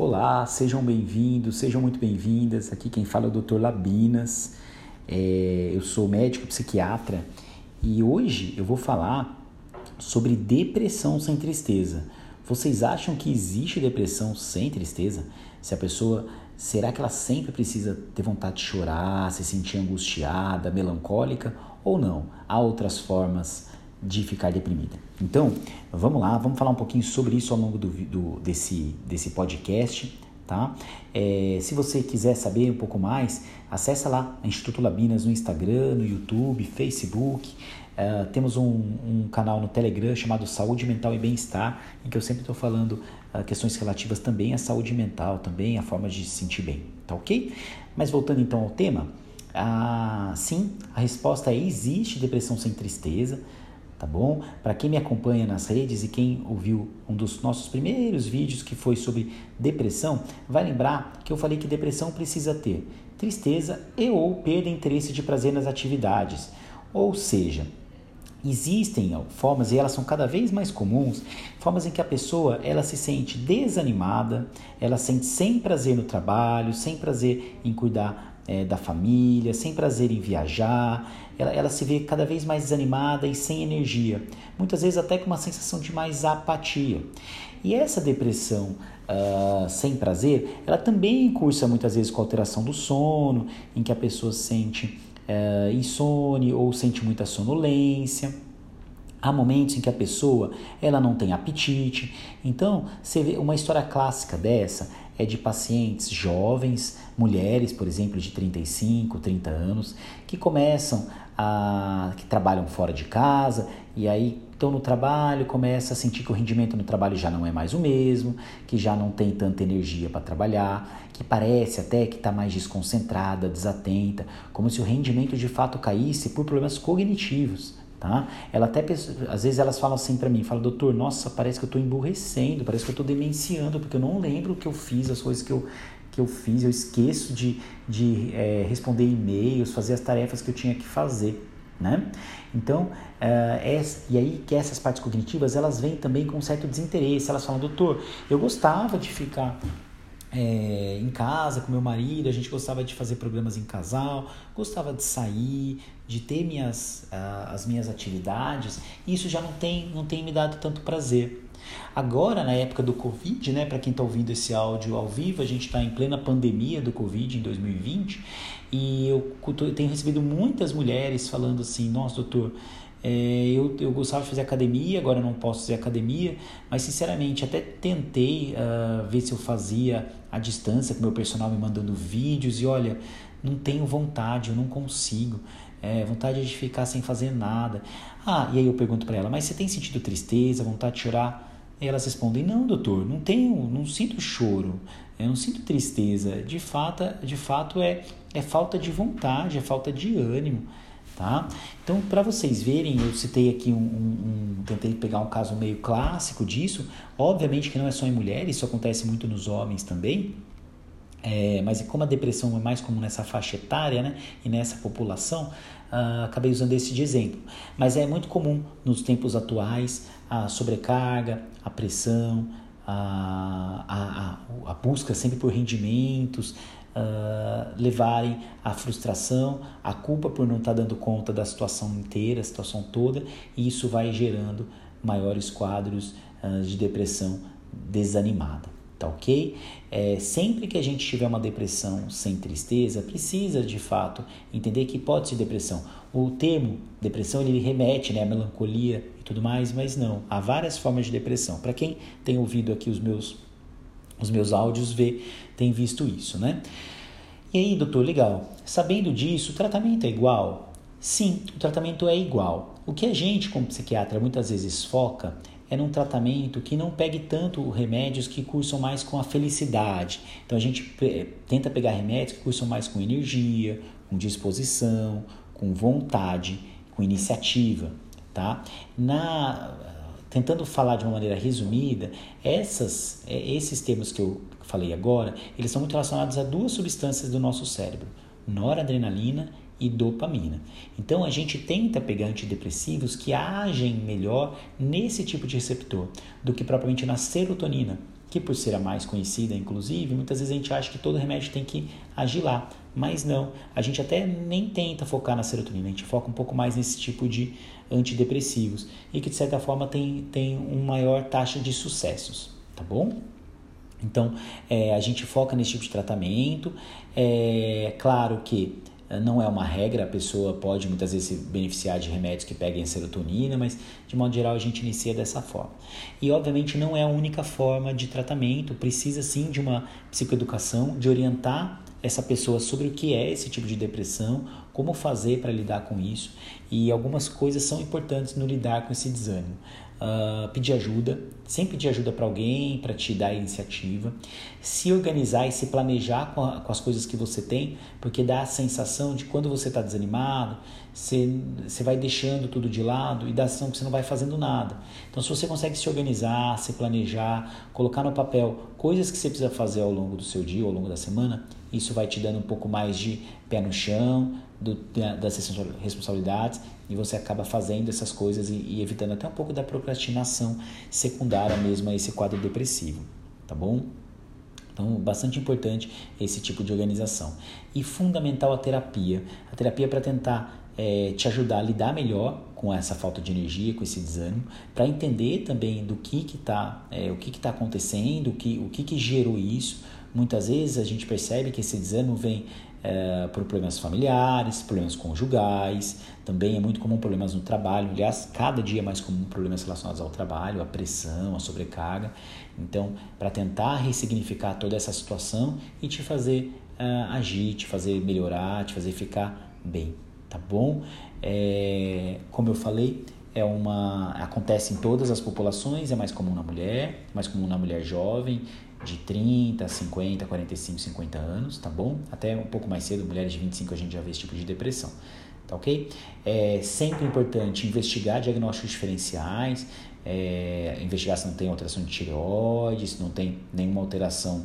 Olá, sejam bem-vindos, sejam muito bem-vindas. Aqui quem fala é o Dr. Labinas. É, eu sou médico psiquiatra e hoje eu vou falar sobre depressão sem tristeza. Vocês acham que existe depressão sem tristeza? Se a pessoa, será que ela sempre precisa ter vontade de chorar, se sentir angustiada, melancólica ou não? Há outras formas de ficar deprimida. Então, vamos lá, vamos falar um pouquinho sobre isso ao longo do, do desse, desse podcast. Tá? É, se você quiser saber um pouco mais, acessa lá Instituto Labinas no Instagram, no YouTube, Facebook. Uh, temos um, um, canal no Telegram chamado Saúde Mental e Bem-Estar, em que eu sempre estou falando uh, questões relativas também à saúde mental, também à forma de se sentir bem, tá ok? Mas voltando então ao tema, uh, sim, a resposta é existe depressão sem tristeza, tá bom? Para quem me acompanha nas redes e quem ouviu um dos nossos primeiros vídeos que foi sobre depressão, vai lembrar que eu falei que depressão precisa ter tristeza e ou perda de interesse de prazer nas atividades. Ou seja, existem formas e elas são cada vez mais comuns, formas em que a pessoa ela se sente desanimada, ela sente sem prazer no trabalho, sem prazer em cuidar é, da família, sem prazer em viajar, ela, ela se vê cada vez mais desanimada e sem energia, muitas vezes até com uma sensação de mais apatia. E essa depressão uh, sem prazer, ela também cursa muitas vezes com alteração do sono, em que a pessoa sente uh, insônia ou sente muita sonolência. Há momentos em que a pessoa ela não tem apetite. Então, você vê uma história clássica dessa é de pacientes jovens, mulheres, por exemplo, de 35, 30 anos, que começam a que trabalham fora de casa e aí estão no trabalho, começa a sentir que o rendimento no trabalho já não é mais o mesmo, que já não tem tanta energia para trabalhar, que parece até que está mais desconcentrada, desatenta, como se o rendimento de fato caísse por problemas cognitivos tá? Ela até às vezes elas falam assim para mim, falam, doutor, nossa, parece que eu estou emburrecendo, parece que eu estou demenciando, porque eu não lembro o que eu fiz, as coisas que eu que eu fiz, eu esqueço de, de é, responder e-mails, fazer as tarefas que eu tinha que fazer, né? Então, uh, essa, e aí que essas partes cognitivas, elas vêm também com um certo desinteresse, elas falam, doutor, eu gostava de ficar é, em casa com meu marido, a gente gostava de fazer programas em casal, gostava de sair, de ter minhas, uh, as minhas atividades, e isso já não tem, não tem me dado tanto prazer. Agora, na época do Covid, né, para quem está ouvindo esse áudio ao vivo, a gente está em plena pandemia do Covid em 2020, e eu, eu tenho recebido muitas mulheres falando assim: nossa, doutor, é, eu, eu gostava de fazer academia, agora não posso fazer academia, mas sinceramente até tentei uh, ver se eu fazia à distância com meu personal me mandando vídeos e olha, não tenho vontade, eu não consigo. É, vontade de ficar sem fazer nada. Ah, e aí eu pergunto para ela, mas você tem sentido tristeza, vontade de chorar? E elas respondem, não, doutor, não tenho, não sinto choro, eu não sinto tristeza. De fato, de fato é, é falta de vontade, é falta de ânimo. Tá? Então, para vocês verem, eu citei aqui um, um, um, tentei pegar um caso meio clássico disso. Obviamente que não é só em mulheres, isso acontece muito nos homens também. É, mas como a depressão é mais comum nessa faixa etária né, e nessa população, uh, acabei usando esse de exemplo. Mas é muito comum nos tempos atuais a sobrecarga, a pressão, a, a, a busca sempre por rendimentos, uh, levarem à frustração, à culpa por não estar tá dando conta da situação inteira, a situação toda, e isso vai gerando maiores quadros uh, de depressão desanimada. Tá ok? É, sempre que a gente tiver uma depressão sem tristeza, precisa de fato entender que pode ser depressão. O termo depressão ele remete né, à melancolia e tudo mais, mas não. Há várias formas de depressão. Para quem tem ouvido aqui os meus os meus áudios vê, tem visto isso, né? E aí, doutor, legal. Sabendo disso, o tratamento é igual? Sim, o tratamento é igual. O que a gente, como psiquiatra, muitas vezes foca é num tratamento que não pegue tanto remédios que cursam mais com a felicidade. Então a gente tenta pegar remédios que cursam mais com energia, com disposição, com vontade, com iniciativa, tá? Na tentando falar de uma maneira resumida, essas, é, esses termos que eu falei agora, eles são muito relacionados a duas substâncias do nosso cérebro, noradrenalina e dopamina. Então a gente tenta pegar antidepressivos que agem melhor nesse tipo de receptor do que propriamente na serotonina, que por ser a mais conhecida, inclusive, muitas vezes a gente acha que todo remédio tem que agir lá, mas não. A gente até nem tenta focar na serotonina, a gente foca um pouco mais nesse tipo de antidepressivos e que de certa forma tem, tem uma maior taxa de sucessos, tá bom? Então, é, a gente foca nesse tipo de tratamento. É claro que não é uma regra, a pessoa pode muitas vezes se beneficiar de remédios que peguem serotonina, mas de modo geral a gente inicia dessa forma. E obviamente não é a única forma de tratamento, precisa sim de uma psicoeducação, de orientar essa pessoa sobre o que é esse tipo de depressão, como fazer para lidar com isso e algumas coisas são importantes no lidar com esse desânimo. Uh, pedir ajuda, sempre pedir ajuda para alguém para te dar iniciativa, se organizar e se planejar com, a, com, as coisas que você tem, porque dá a sensação de quando você está desanimado, você, você vai deixando tudo de lado e dá a sensação que você não vai fazendo nada. Então, se você consegue se organizar, se planejar, colocar no papel coisas que você precisa fazer ao longo do seu dia, ao longo da semana, isso vai te dando um pouco mais de pé no chão, do, das responsabilidades e você acaba fazendo essas coisas e, e, evitando até um pouco da procrastinação secundária mesmo a esse quadro depressivo, tá bom? Então, bastante importante esse tipo de organização. E fundamental a terapia. A terapia para tentar é, te ajudar a lidar melhor com essa falta de energia, com esse desânimo, para entender também do que que está, é, o que que está acontecendo, o que o que que gerou isso. Muitas vezes a gente percebe que esse desânimo vem é, por problemas familiares, problemas conjugais, também é muito comum problemas no trabalho. Aliás, cada dia é mais comum problemas relacionados ao trabalho, a pressão, a sobrecarga. Então, para tentar ressignificar toda essa situação e te fazer uh, agir, te fazer melhorar, te fazer ficar bem, tá bom? É, como eu falei, é uma acontece em todas as populações, é mais comum na mulher, mais comum na mulher jovem, de 30, 50, 45, 50 anos, tá bom? Até um pouco mais cedo, mulheres de 25 a gente já vê esse tipo de depressão, tá ok? É sempre importante investigar diagnósticos diferenciais, é, investigar se não tem alteração de tireoide, se não tem nenhuma alteração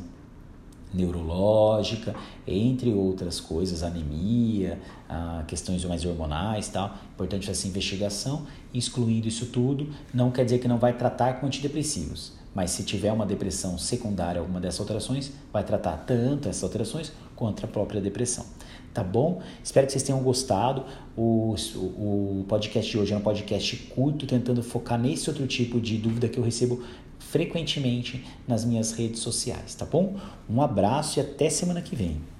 neurológica, entre outras coisas, anemia, ah, questões mais hormonais tal. Importante essa investigação, excluindo isso tudo, não quer dizer que não vai tratar com antidepressivos mas se tiver uma depressão secundária alguma dessas alterações, vai tratar tanto essas alterações quanto a própria depressão. Tá bom? Espero que vocês tenham gostado. O, o, podcast de hoje é um podcast curto, tentando focar nesse outro tipo de dúvida que eu recebo frequentemente nas minhas redes sociais, tá bom? Um abraço e até semana que vem.